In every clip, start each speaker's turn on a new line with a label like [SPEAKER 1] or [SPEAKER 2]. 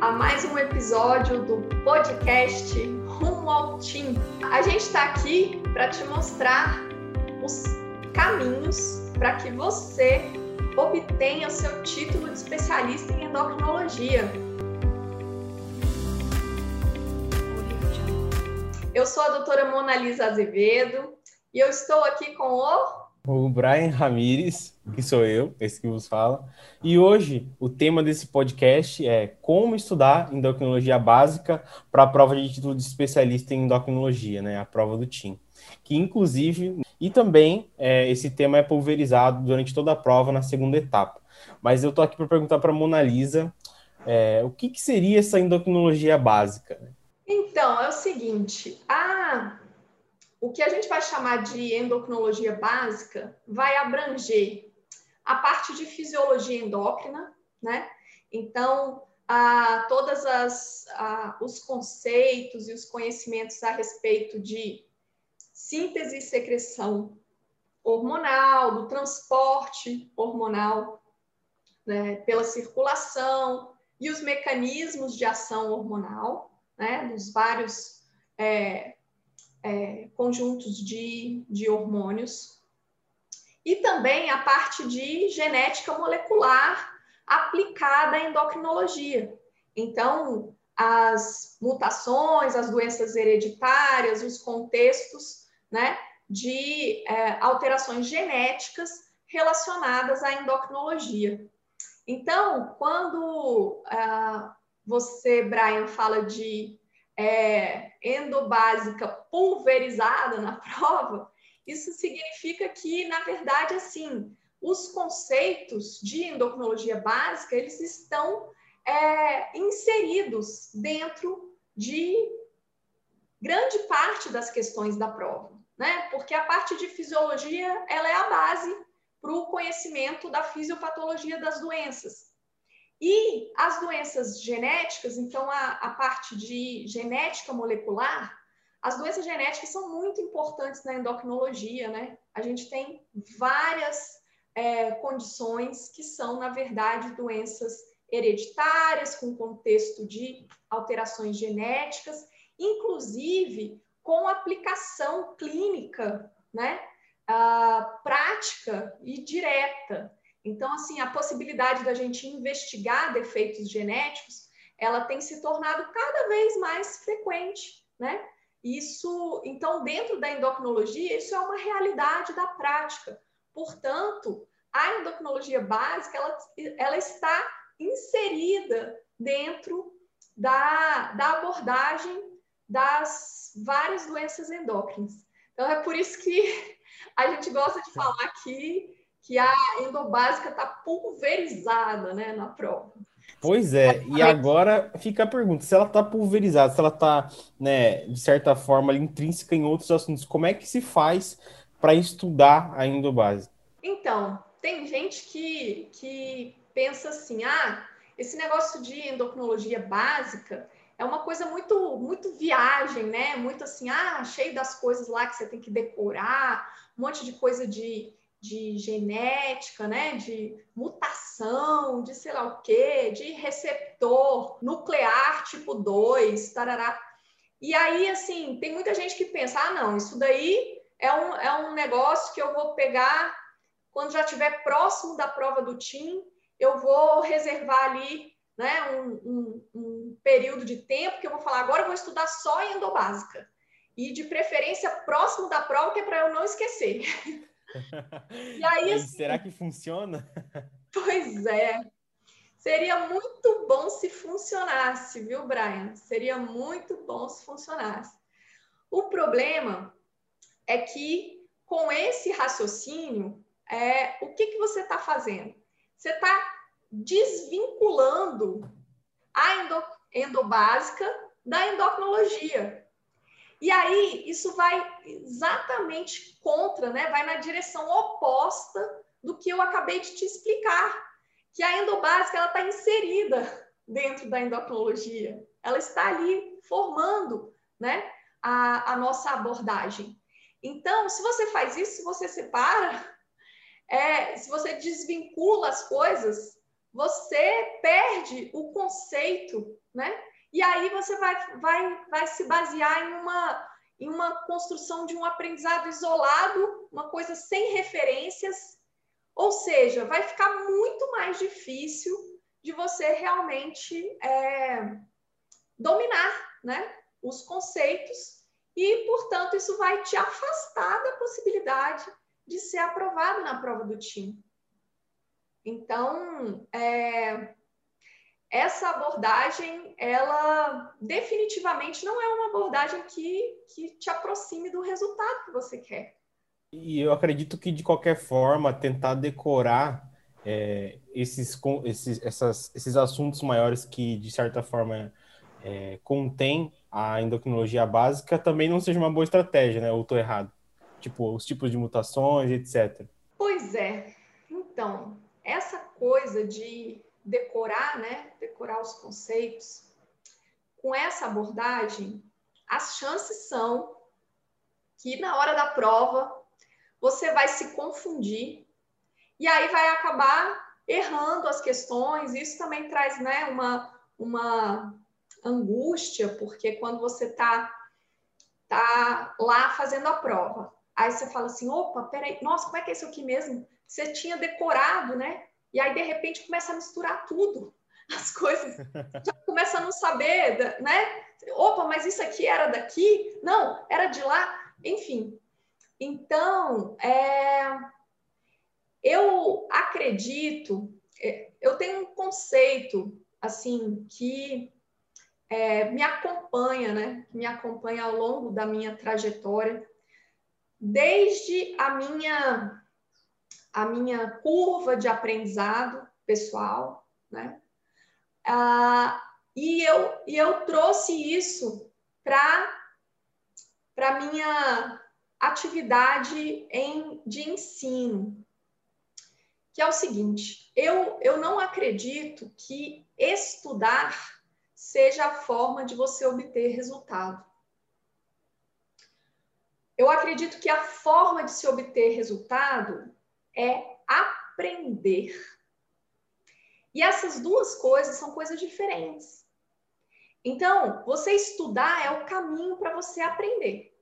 [SPEAKER 1] a mais um episódio do podcast Rumo ao. A gente está aqui para te mostrar os caminhos para que você obtenha o seu título de especialista em endocrinologia. Eu sou a doutora Mona Lisa Azevedo e eu estou aqui com o
[SPEAKER 2] o Brian Ramires, que sou eu, esse que vos fala. E hoje o tema desse podcast é como estudar endocrinologia básica para a prova de título de especialista em endocrinologia, né? A prova do TIM. Que inclusive, e também é, esse tema é pulverizado durante toda a prova na segunda etapa. Mas eu tô aqui para perguntar para Mona Lisa é, o que, que seria essa endocrinologia básica?
[SPEAKER 1] Então, é o seguinte, a o que a gente vai chamar de endocrinologia básica vai abranger a parte de fisiologia endócrina, né? Então, a, todas as a, os conceitos e os conhecimentos a respeito de síntese e secreção hormonal, do transporte hormonal né, pela circulação e os mecanismos de ação hormonal, né, dos vários é, é, conjuntos de, de hormônios, e também a parte de genética molecular aplicada à endocrinologia. Então, as mutações, as doenças hereditárias, os contextos né, de é, alterações genéticas relacionadas à endocrinologia. Então, quando uh, você, Brian, fala de é, endobásica pulverizada na prova, isso significa que, na verdade, assim, os conceitos de endocrinologia básica, eles estão é, inseridos dentro de grande parte das questões da prova, né? Porque a parte de fisiologia, ela é a base para o conhecimento da fisiopatologia das doenças. E as doenças genéticas, então a, a parte de genética molecular, as doenças genéticas são muito importantes na endocrinologia, né? A gente tem várias é, condições que são, na verdade, doenças hereditárias, com contexto de alterações genéticas, inclusive com aplicação clínica, né? Ah, prática e direta. Então, assim, a possibilidade da gente investigar defeitos genéticos, ela tem se tornado cada vez mais frequente, né? Isso, então, dentro da endocrinologia, isso é uma realidade da prática. Portanto, a endocrinologia básica, ela, ela está inserida dentro da, da abordagem das várias doenças endócrinas. Então, é por isso que a gente gosta de falar aqui que a endobásica está pulverizada né, na prova.
[SPEAKER 2] Pois é, e agora fica a pergunta: se ela está pulverizada, se ela está, né, de certa forma, intrínseca em outros assuntos, como é que se faz para estudar a endobásica?
[SPEAKER 1] Então, tem gente que, que pensa assim: ah, esse negócio de endocrinologia básica é uma coisa muito, muito viagem, né? Muito assim, ah, cheio das coisas lá que você tem que decorar, um monte de coisa de de genética, né, de mutação, de sei lá o quê, de receptor nuclear tipo 2, tarará. E aí, assim, tem muita gente que pensa, ah, não, isso daí é um, é um negócio que eu vou pegar quando já estiver próximo da prova do TIM, eu vou reservar ali né, um, um, um período de tempo que eu vou falar, agora eu vou estudar só endobásica. E de preferência próximo da prova, que é para eu não esquecer.
[SPEAKER 2] E aí, assim, será que funciona?
[SPEAKER 1] Pois é. Seria muito bom se funcionasse, viu, Brian? Seria muito bom se funcionasse. O problema é que com esse raciocínio, é, o que, que você está fazendo? Você está desvinculando a endo, endobásica da endocrinologia. E aí, isso vai exatamente contra, né? vai na direção oposta do que eu acabei de te explicar, que a endobásica está inserida dentro da endocrinologia, ela está ali formando né, a, a nossa abordagem. Então, se você faz isso, se você separa, é, se você desvincula as coisas, você perde o conceito, né? E aí você vai, vai, vai se basear em uma, em uma construção de um aprendizado isolado, uma coisa sem referências, ou seja, vai ficar muito mais difícil de você realmente é, dominar né, os conceitos e, portanto, isso vai te afastar da possibilidade de ser aprovado na prova do time. Então, é, essa abordagem, ela definitivamente não é uma abordagem que, que te aproxime do resultado que você quer.
[SPEAKER 2] E eu acredito que, de qualquer forma, tentar decorar é, esses, esses, essas, esses assuntos maiores que, de certa forma, é, contém a endocrinologia básica também não seja uma boa estratégia, né? Ou estou errado? Tipo, os tipos de mutações, etc.
[SPEAKER 1] Pois é. Então, essa coisa de decorar, né? Decorar os conceitos, com essa abordagem, as chances são que na hora da prova você vai se confundir e aí vai acabar errando as questões. Isso também traz né, uma, uma angústia, porque quando você está tá lá fazendo a prova, aí você fala assim: opa, peraí, nossa, como é que é isso aqui mesmo? Você tinha decorado, né? E aí, de repente, começa a misturar tudo. As coisas já começa a não saber, né? Opa, mas isso aqui era daqui? Não, era de lá. Enfim. Então, é, eu acredito, é, eu tenho um conceito, assim, que é, me acompanha, né? Me acompanha ao longo da minha trajetória, desde a minha a minha curva de aprendizado pessoal, né? Ah, e, eu, e eu trouxe isso para a minha atividade em, de ensino, que é o seguinte: eu, eu não acredito que estudar seja a forma de você obter resultado. Eu acredito que a forma de se obter resultado é aprender. E essas duas coisas são coisas diferentes. Então, você estudar é o caminho para você aprender.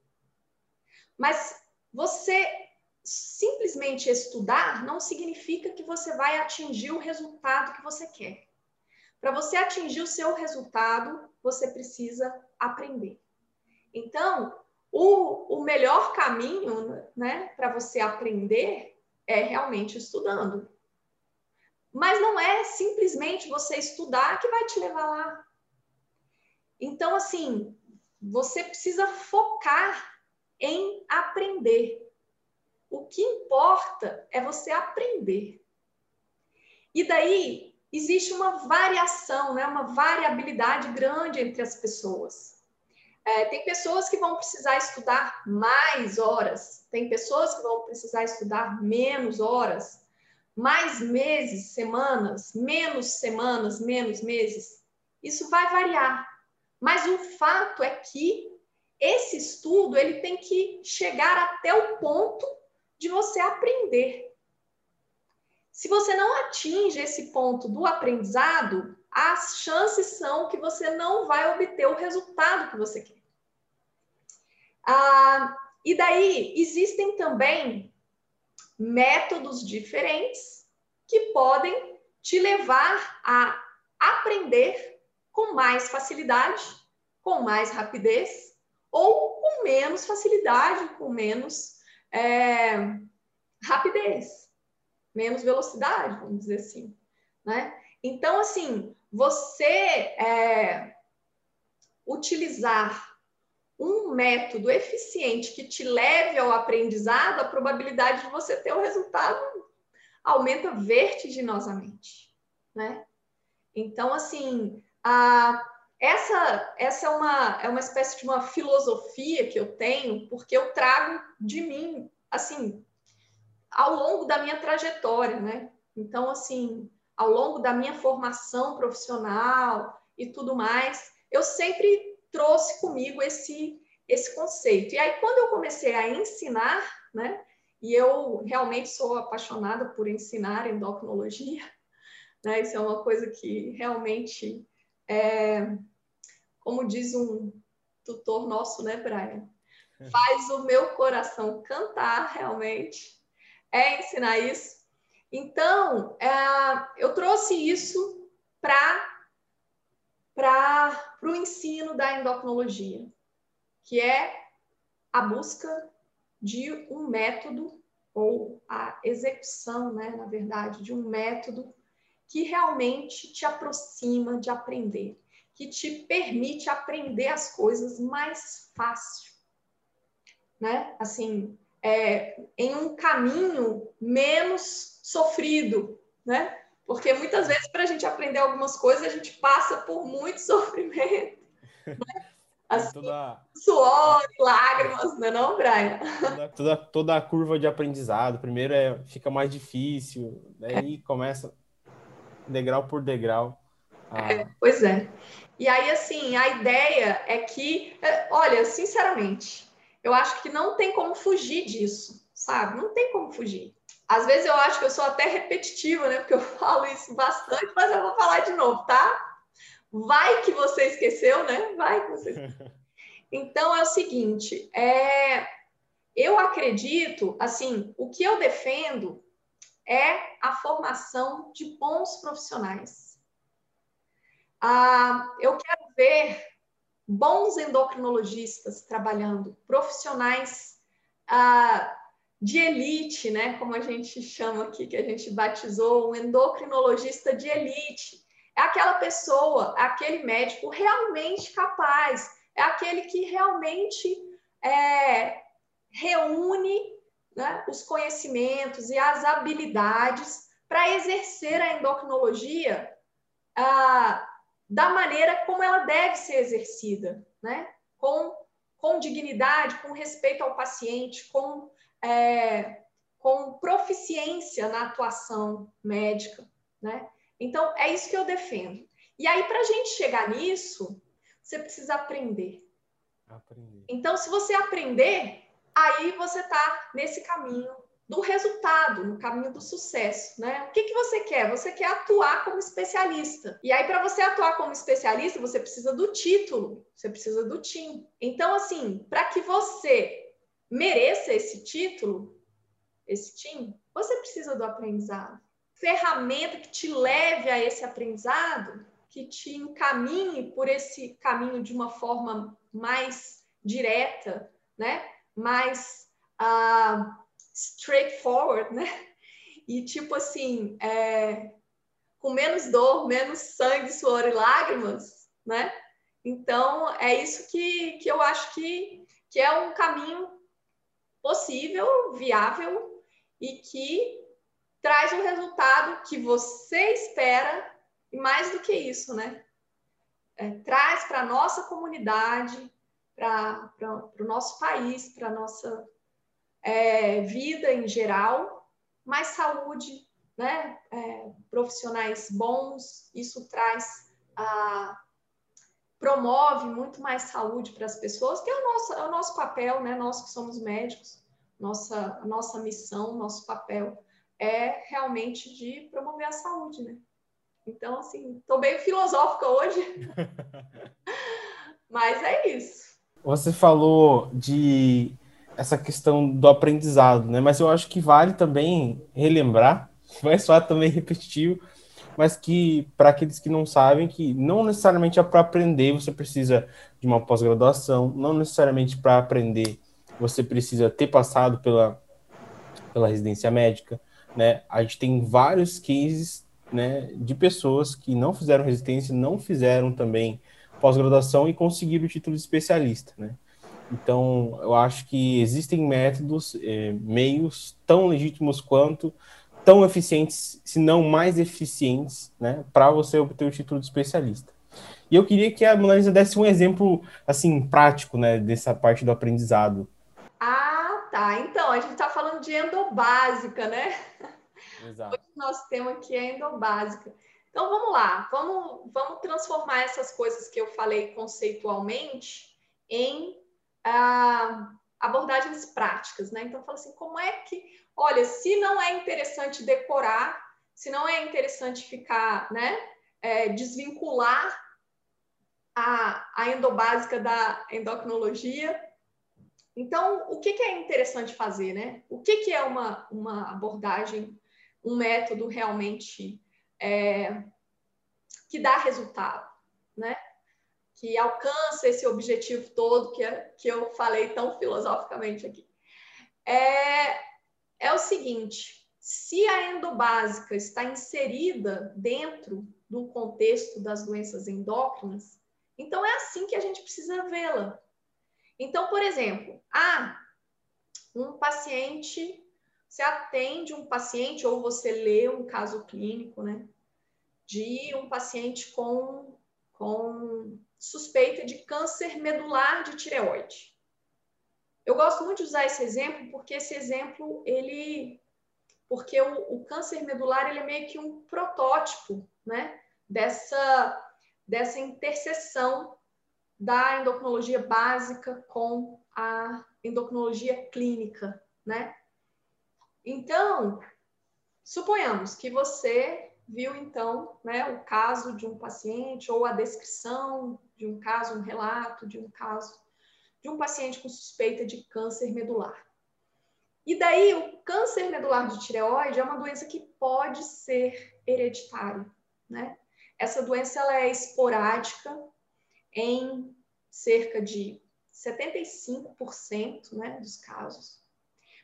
[SPEAKER 1] Mas você simplesmente estudar não significa que você vai atingir o resultado que você quer. Para você atingir o seu resultado, você precisa aprender. Então, o, o melhor caminho né, para você aprender é realmente estudando. Mas não é simplesmente você estudar que vai te levar lá. Então, assim, você precisa focar em aprender. O que importa é você aprender. E daí existe uma variação, né? uma variabilidade grande entre as pessoas. É, tem pessoas que vão precisar estudar mais horas, tem pessoas que vão precisar estudar menos horas, mais meses, semanas, menos semanas, menos meses. Isso vai variar. Mas o fato é que esse estudo ele tem que chegar até o ponto de você aprender. Se você não atinge esse ponto do aprendizado, as chances são que você não vai obter o resultado que você quer. Ah, e daí existem também métodos diferentes que podem te levar a aprender com mais facilidade, com mais rapidez, ou com menos facilidade, com menos é, rapidez, menos velocidade, vamos dizer assim. Né? Então, assim, você é, utilizar um método eficiente que te leve ao aprendizado, a probabilidade de você ter o resultado aumenta vertiginosamente, né? Então, assim, a, essa, essa é, uma, é uma espécie de uma filosofia que eu tenho, porque eu trago de mim, assim, ao longo da minha trajetória, né? Então, assim, ao longo da minha formação profissional e tudo mais, eu sempre trouxe comigo esse, esse conceito. E aí, quando eu comecei a ensinar, né, e eu realmente sou apaixonada por ensinar endocrinologia, Né? Isso é uma coisa que realmente, é, como diz um tutor nosso, né, Brian? Faz o meu coração cantar realmente. É ensinar isso. Então, é, eu trouxe isso para o ensino da endocrinologia, que é a busca de um método ou a execução, né, na verdade, de um método que realmente te aproxima de aprender, que te permite aprender as coisas mais fácil, né? Assim, é, em um caminho menos sofrido, né? Porque muitas vezes para a gente aprender algumas coisas a gente passa por muito sofrimento. Né? Assim, toda... Suor e lágrimas, não é não, Brian?
[SPEAKER 2] Toda, toda, toda, a curva de aprendizado. Primeiro é, fica mais difícil, daí é. começa degrau por degrau.
[SPEAKER 1] É, pois é. E aí, assim, a ideia é que, é, olha, sinceramente, eu acho que não tem como fugir disso, sabe? Não tem como fugir. Às vezes eu acho que eu sou até repetitiva, né? Porque eu falo isso bastante, mas eu vou falar de novo, tá? Vai que você esqueceu, né? Vai que você. Então é o seguinte, é, eu acredito, assim, o que eu defendo é a formação de bons profissionais. Ah, eu quero ver bons endocrinologistas trabalhando, profissionais ah, de elite, né? Como a gente chama aqui, que a gente batizou, um endocrinologista de elite é aquela pessoa, aquele médico realmente capaz, é aquele que realmente é, reúne né, os conhecimentos e as habilidades para exercer a endocrinologia ah, da maneira como ela deve ser exercida, né? com, com dignidade, com respeito ao paciente, com, é, com proficiência na atuação médica. Né? Então, é isso que eu defendo. E aí, para a gente chegar nisso, você precisa aprender. aprender. Então, se você aprender, aí você está nesse caminho do resultado, no caminho do sucesso, né? O que, que você quer? Você quer atuar como especialista. E aí, para você atuar como especialista, você precisa do título, você precisa do TIM. Então, assim, para que você mereça esse título, esse TIM, você precisa do aprendizado ferramenta que te leve a esse aprendizado, que te encaminhe por esse caminho de uma forma mais direta, né? Mais uh, straightforward, né? E tipo assim, é, com menos dor, menos sangue, suor e lágrimas, né? Então, é isso que, que eu acho que, que é um caminho possível, viável e que traz o resultado que você espera e mais do que isso, né? É, traz para a nossa comunidade, para o nosso país, para a nossa é, vida em geral, mais saúde, né? É, profissionais bons, isso traz a promove muito mais saúde para as pessoas, que é o nosso, é o nosso papel, né? Nós que somos médicos, nossa, nossa missão, nosso papel é realmente de promover a saúde, né? Então, assim, estou bem filosófica hoje, mas é isso.
[SPEAKER 2] Você falou de essa questão do aprendizado, né? Mas eu acho que vale também relembrar, vai soar também repetitivo, mas que para aqueles que não sabem que não necessariamente é para aprender você precisa de uma pós-graduação, não necessariamente para aprender você precisa ter passado pela, pela residência médica, né? A gente tem vários cases, né, de pessoas que não fizeram resistência, não fizeram também pós-graduação e conseguiram o título de especialista, né? Então, eu acho que existem métodos, eh, meios tão legítimos quanto, tão eficientes, se não mais eficientes, né, para você obter o título de especialista. E eu queria que a Monalisa desse um exemplo, assim, prático, né, dessa parte do aprendizado.
[SPEAKER 1] Ah, tá. Então, a gente está falando de endobásica, né? Exato. Hoje o nosso tema aqui é endobásica. Então, vamos lá. Vamos, vamos transformar essas coisas que eu falei conceitualmente em ah, abordagens práticas, né? Então, fala assim, como é que... Olha, se não é interessante decorar, se não é interessante ficar, né, é, desvincular a, a endobásica da endocrinologia. Então, o que, que é interessante fazer, né? O que, que é uma, uma abordagem, um método realmente é, que dá resultado, né? Que alcança esse objetivo todo que, que eu falei tão filosoficamente aqui. É, é o seguinte: se a endobásica está inserida dentro do contexto das doenças endócrinas, então é assim que a gente precisa vê-la. Então, por exemplo, ah, um paciente, você atende um paciente ou você lê um caso clínico, né, de um paciente com, com suspeita de câncer medular de tireoide. Eu gosto muito de usar esse exemplo porque esse exemplo ele porque o, o câncer medular ele é meio que um protótipo, né, dessa dessa interseção da endocrinologia básica com a endocrinologia clínica, né? Então, suponhamos que você viu então, né, o caso de um paciente ou a descrição de um caso, um relato de um caso de um paciente com suspeita de câncer medular. E daí, o câncer medular de tireoide é uma doença que pode ser hereditária, né? Essa doença ela é esporádica em cerca de 75% né, dos casos,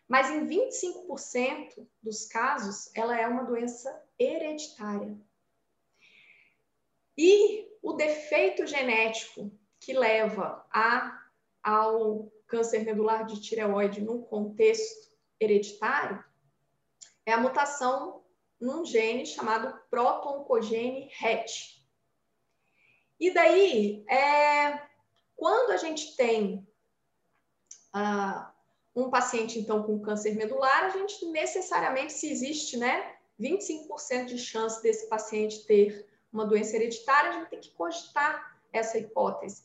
[SPEAKER 1] mas em 25% dos casos ela é uma doença hereditária. E o defeito genético que leva a, ao câncer medular de tireoide no contexto hereditário é a mutação num gene chamado protoncogene RET. E daí, é, quando a gente tem ah, um paciente, então, com câncer medular, a gente necessariamente, se existe, né, 25% de chance desse paciente ter uma doença hereditária, a gente tem que cogitar essa hipótese.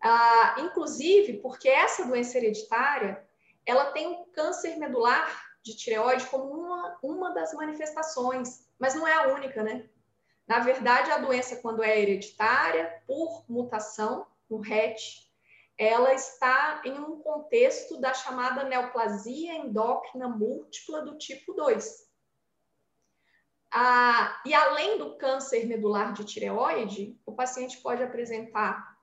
[SPEAKER 1] Ah, inclusive, porque essa doença hereditária, ela tem um câncer medular de tireoide como uma, uma das manifestações, mas não é a única, né? Na verdade, a doença, quando é hereditária, por mutação no RET, ela está em um contexto da chamada neoplasia endócrina múltipla do tipo 2. Ah, e além do câncer medular de tireoide, o paciente pode apresentar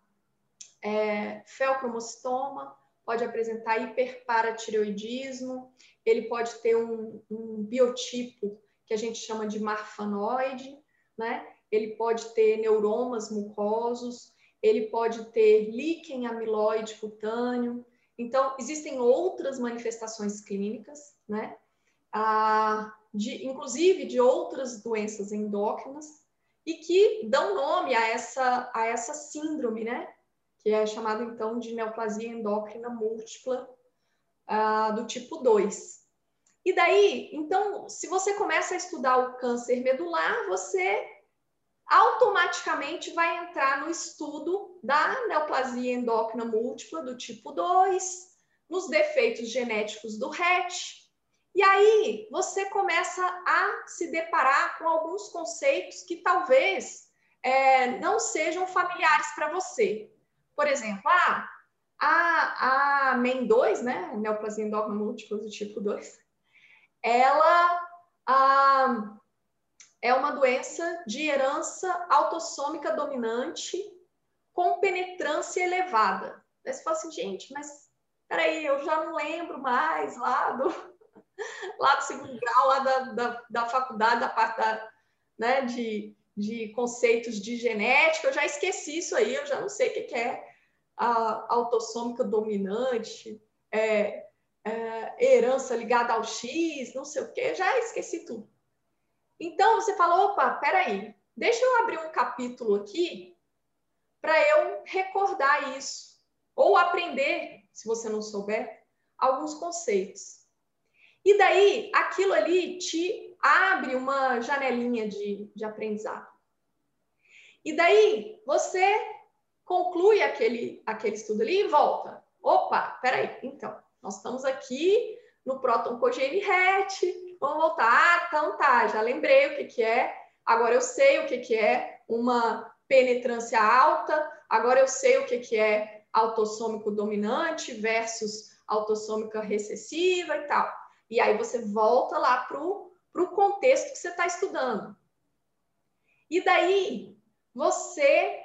[SPEAKER 1] é, felcromocitoma, pode apresentar hiperparatireoidismo, ele pode ter um, um biotipo que a gente chama de marfanoide, né? Ele pode ter neuromas mucosos, ele pode ter líquen amiloide cutâneo. Então, existem outras manifestações clínicas, né? Ah, de, inclusive de outras doenças endócrinas, e que dão nome a essa, a essa síndrome, né? Que é chamada, então, de neoplasia endócrina múltipla uh, do tipo 2. E daí, então, se você começa a estudar o câncer medular, você automaticamente vai entrar no estudo da neoplasia endócrina múltipla do tipo 2, nos defeitos genéticos do RET. E aí você começa a se deparar com alguns conceitos que talvez é, não sejam familiares para você. Por exemplo, ah, a, a MEN2, né, neoplasia endócrina múltipla do tipo 2, ela ah, é uma doença de herança autossômica dominante com penetrância elevada. Aí você fala assim, gente, mas peraí, eu já não lembro mais lá do, lá do segundo grau, lá da, da, da faculdade, da parte da, né, de, de conceitos de genética, eu já esqueci isso aí, eu já não sei o que é a autossômica dominante, é, é, herança ligada ao X, não sei o que, já esqueci tudo. Então você fala, opa, peraí, deixa eu abrir um capítulo aqui para eu recordar isso, ou aprender, se você não souber, alguns conceitos. E daí, aquilo ali te abre uma janelinha de, de aprendizado. E daí, você conclui aquele, aquele estudo ali e volta. Opa, peraí, então, nós estamos aqui no próton cogene RET. Vamos voltar. Ah, então tá, já lembrei o que, que é. Agora eu sei o que, que é uma penetrância alta. Agora eu sei o que, que é autossômico dominante versus autossômica recessiva e tal. E aí você volta lá para o contexto que você está estudando. E daí você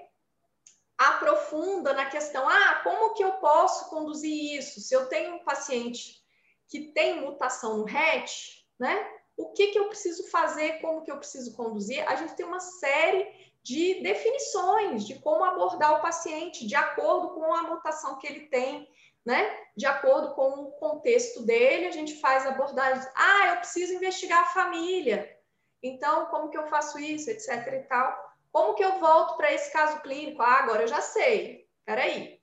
[SPEAKER 1] aprofunda na questão: ah, como que eu posso conduzir isso? Se eu tenho um paciente que tem mutação no RET, né? O que, que eu preciso fazer? Como que eu preciso conduzir? A gente tem uma série de definições de como abordar o paciente de acordo com a mutação que ele tem, né? De acordo com o contexto dele, a gente faz abordagens. Ah, eu preciso investigar a família. Então, como que eu faço isso, etc e tal. Como que eu volto para esse caso clínico? Ah, agora eu já sei. Peraí.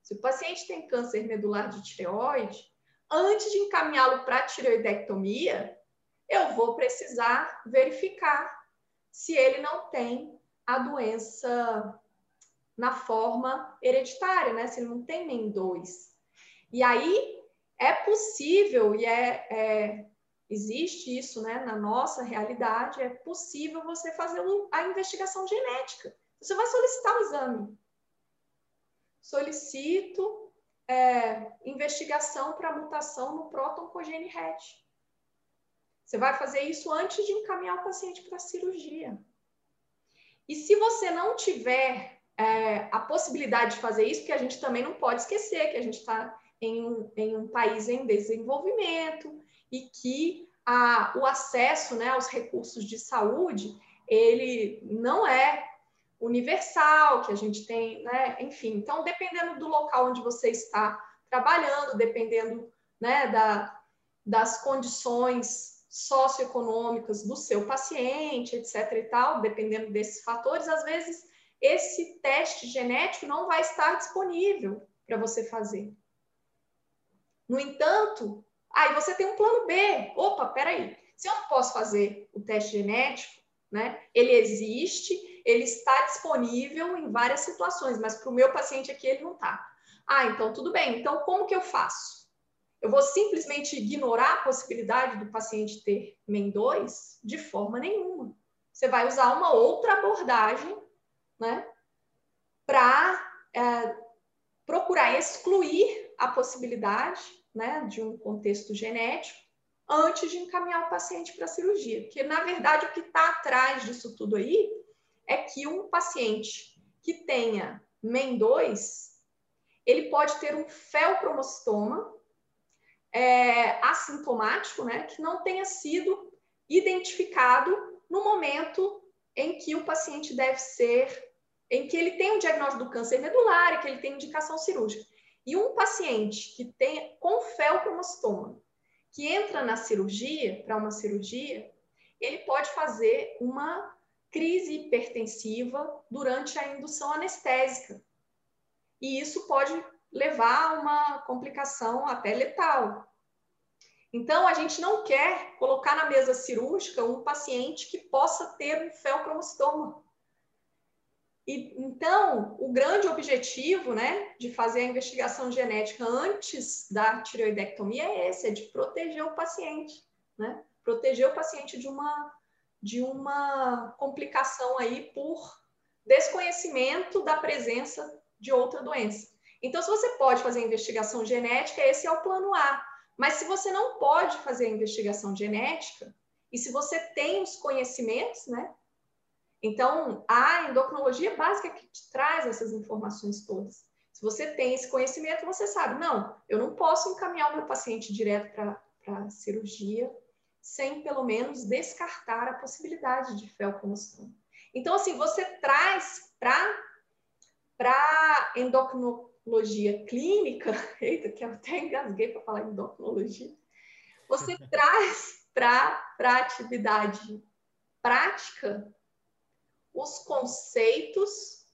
[SPEAKER 1] Se o paciente tem câncer medular de tireoide, antes de encaminhá-lo para tireoidectomia, eu vou precisar verificar se ele não tem a doença na forma hereditária, né? Se ele não tem nem dois. E aí é possível e é, é existe isso né, na nossa realidade, é possível você fazer a investigação genética. Você vai solicitar o exame. Solicito é, investigação para mutação no próton cogene RET. Você vai fazer isso antes de encaminhar o paciente para a cirurgia. E se você não tiver é, a possibilidade de fazer isso, porque a gente também não pode esquecer que a gente está em um, em um país em desenvolvimento, e que a, o acesso né, aos recursos de saúde ele não é universal, que a gente tem, né? Enfim, então dependendo do local onde você está trabalhando, dependendo né, da, das condições socioeconômicas do seu paciente, etc. e tal, dependendo desses fatores, às vezes esse teste genético não vai estar disponível para você fazer. No entanto, Aí você tem um plano B. Opa, peraí. Se eu não posso fazer o teste genético, né? Ele existe, ele está disponível em várias situações, mas para o meu paciente aqui ele não está. Ah, então tudo bem. Então como que eu faço? Eu vou simplesmente ignorar a possibilidade do paciente ter MEN2? De forma nenhuma. Você vai usar uma outra abordagem, né? Para é, procurar excluir a possibilidade né, de um contexto genético antes de encaminhar o paciente para a cirurgia. Porque, na verdade, o que está atrás disso tudo aí é que um paciente que tenha MEN2, ele pode ter um felcromostoma é, assintomático, né, que não tenha sido identificado no momento em que o paciente deve ser, em que ele tem o diagnóstico do câncer medular e que ele tem indicação cirúrgica. E um paciente que tem com felcromostoma, que entra na cirurgia, para uma cirurgia, ele pode fazer uma crise hipertensiva durante a indução anestésica. E isso pode levar a uma complicação até letal. Então, a gente não quer colocar na mesa cirúrgica um paciente que possa ter um felcromostoma. E, então, o grande objetivo né, de fazer a investigação genética antes da tireoidectomia é esse, é de proteger o paciente, né? Proteger o paciente de uma, de uma complicação aí por desconhecimento da presença de outra doença. Então, se você pode fazer a investigação genética, esse é o plano A. Mas se você não pode fazer a investigação genética, e se você tem os conhecimentos, né, então, a endocrinologia básica que te traz essas informações todas. Se você tem esse conhecimento, você sabe, não, eu não posso encaminhar o meu paciente direto para a cirurgia sem pelo menos descartar a possibilidade de felcromostoma. Então, assim, você traz para para endocrinologia clínica, eita, que eu até engasguei para falar endocrinologia, você traz para a atividade prática os conceitos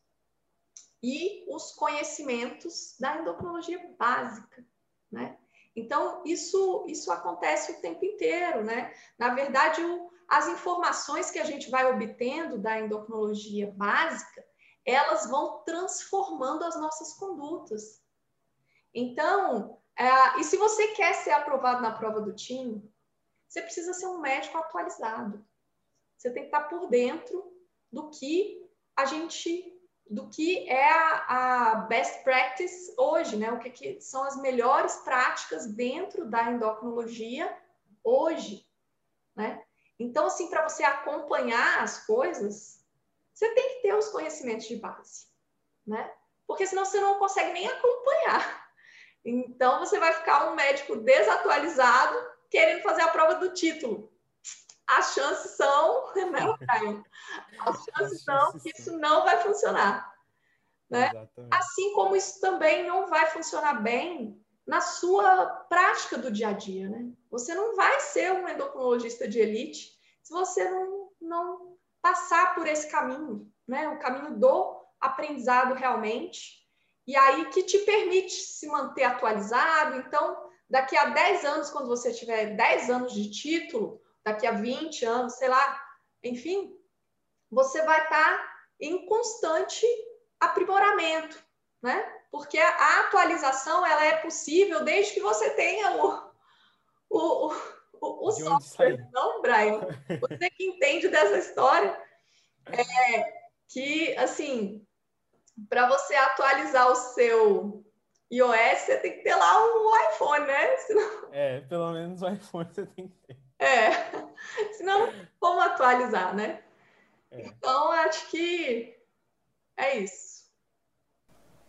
[SPEAKER 1] e os conhecimentos da endocrinologia básica, né? Então, isso, isso acontece o tempo inteiro, né? Na verdade, o, as informações que a gente vai obtendo da endocrinologia básica, elas vão transformando as nossas condutas. Então, É, e se você quer ser aprovado na prova do TIM, você precisa ser um médico atualizado. Você tem que estar por dentro do que a gente, do que é a, a best practice hoje, né? O que, que são as melhores práticas dentro da endocrinologia hoje, né? Então, assim, para você acompanhar as coisas, você tem que ter os conhecimentos de base, né? Porque senão você não consegue nem acompanhar. Então, você vai ficar um médico desatualizado querendo fazer a prova do título. As chances são, né? As chances são que isso não vai funcionar. Né? Assim como isso também não vai funcionar bem na sua prática do dia a dia, né? Você não vai ser um endocrinologista de elite se você não, não passar por esse caminho, né? O caminho do aprendizado realmente, e aí que te permite se manter atualizado. Então, daqui a 10 anos, quando você tiver 10 anos de título, daqui a 20 anos, sei lá, enfim, você vai estar em constante aprimoramento, né? porque a atualização ela é possível desde que você tenha o, o, o, o software, não, Brian? Você que entende dessa história, é que, assim, para você atualizar o seu iOS, você tem que ter lá um iPhone, né?
[SPEAKER 2] Senão... É, pelo menos o iPhone você tem que ter.
[SPEAKER 1] É, senão como atualizar, né? É. Então, acho que é isso.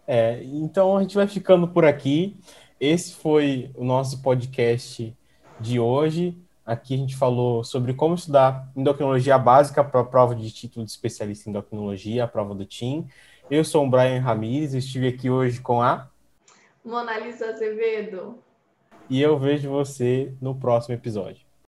[SPEAKER 2] É, então a gente vai ficando por aqui. Esse foi o nosso podcast de hoje. Aqui a gente falou sobre como estudar endocrinologia básica para a prova de título de especialista em endocrinologia, a prova do TIM. Eu sou o Brian Ramires, estive aqui hoje com a
[SPEAKER 1] Mona Lisa Azevedo.
[SPEAKER 2] E eu vejo você no próximo episódio.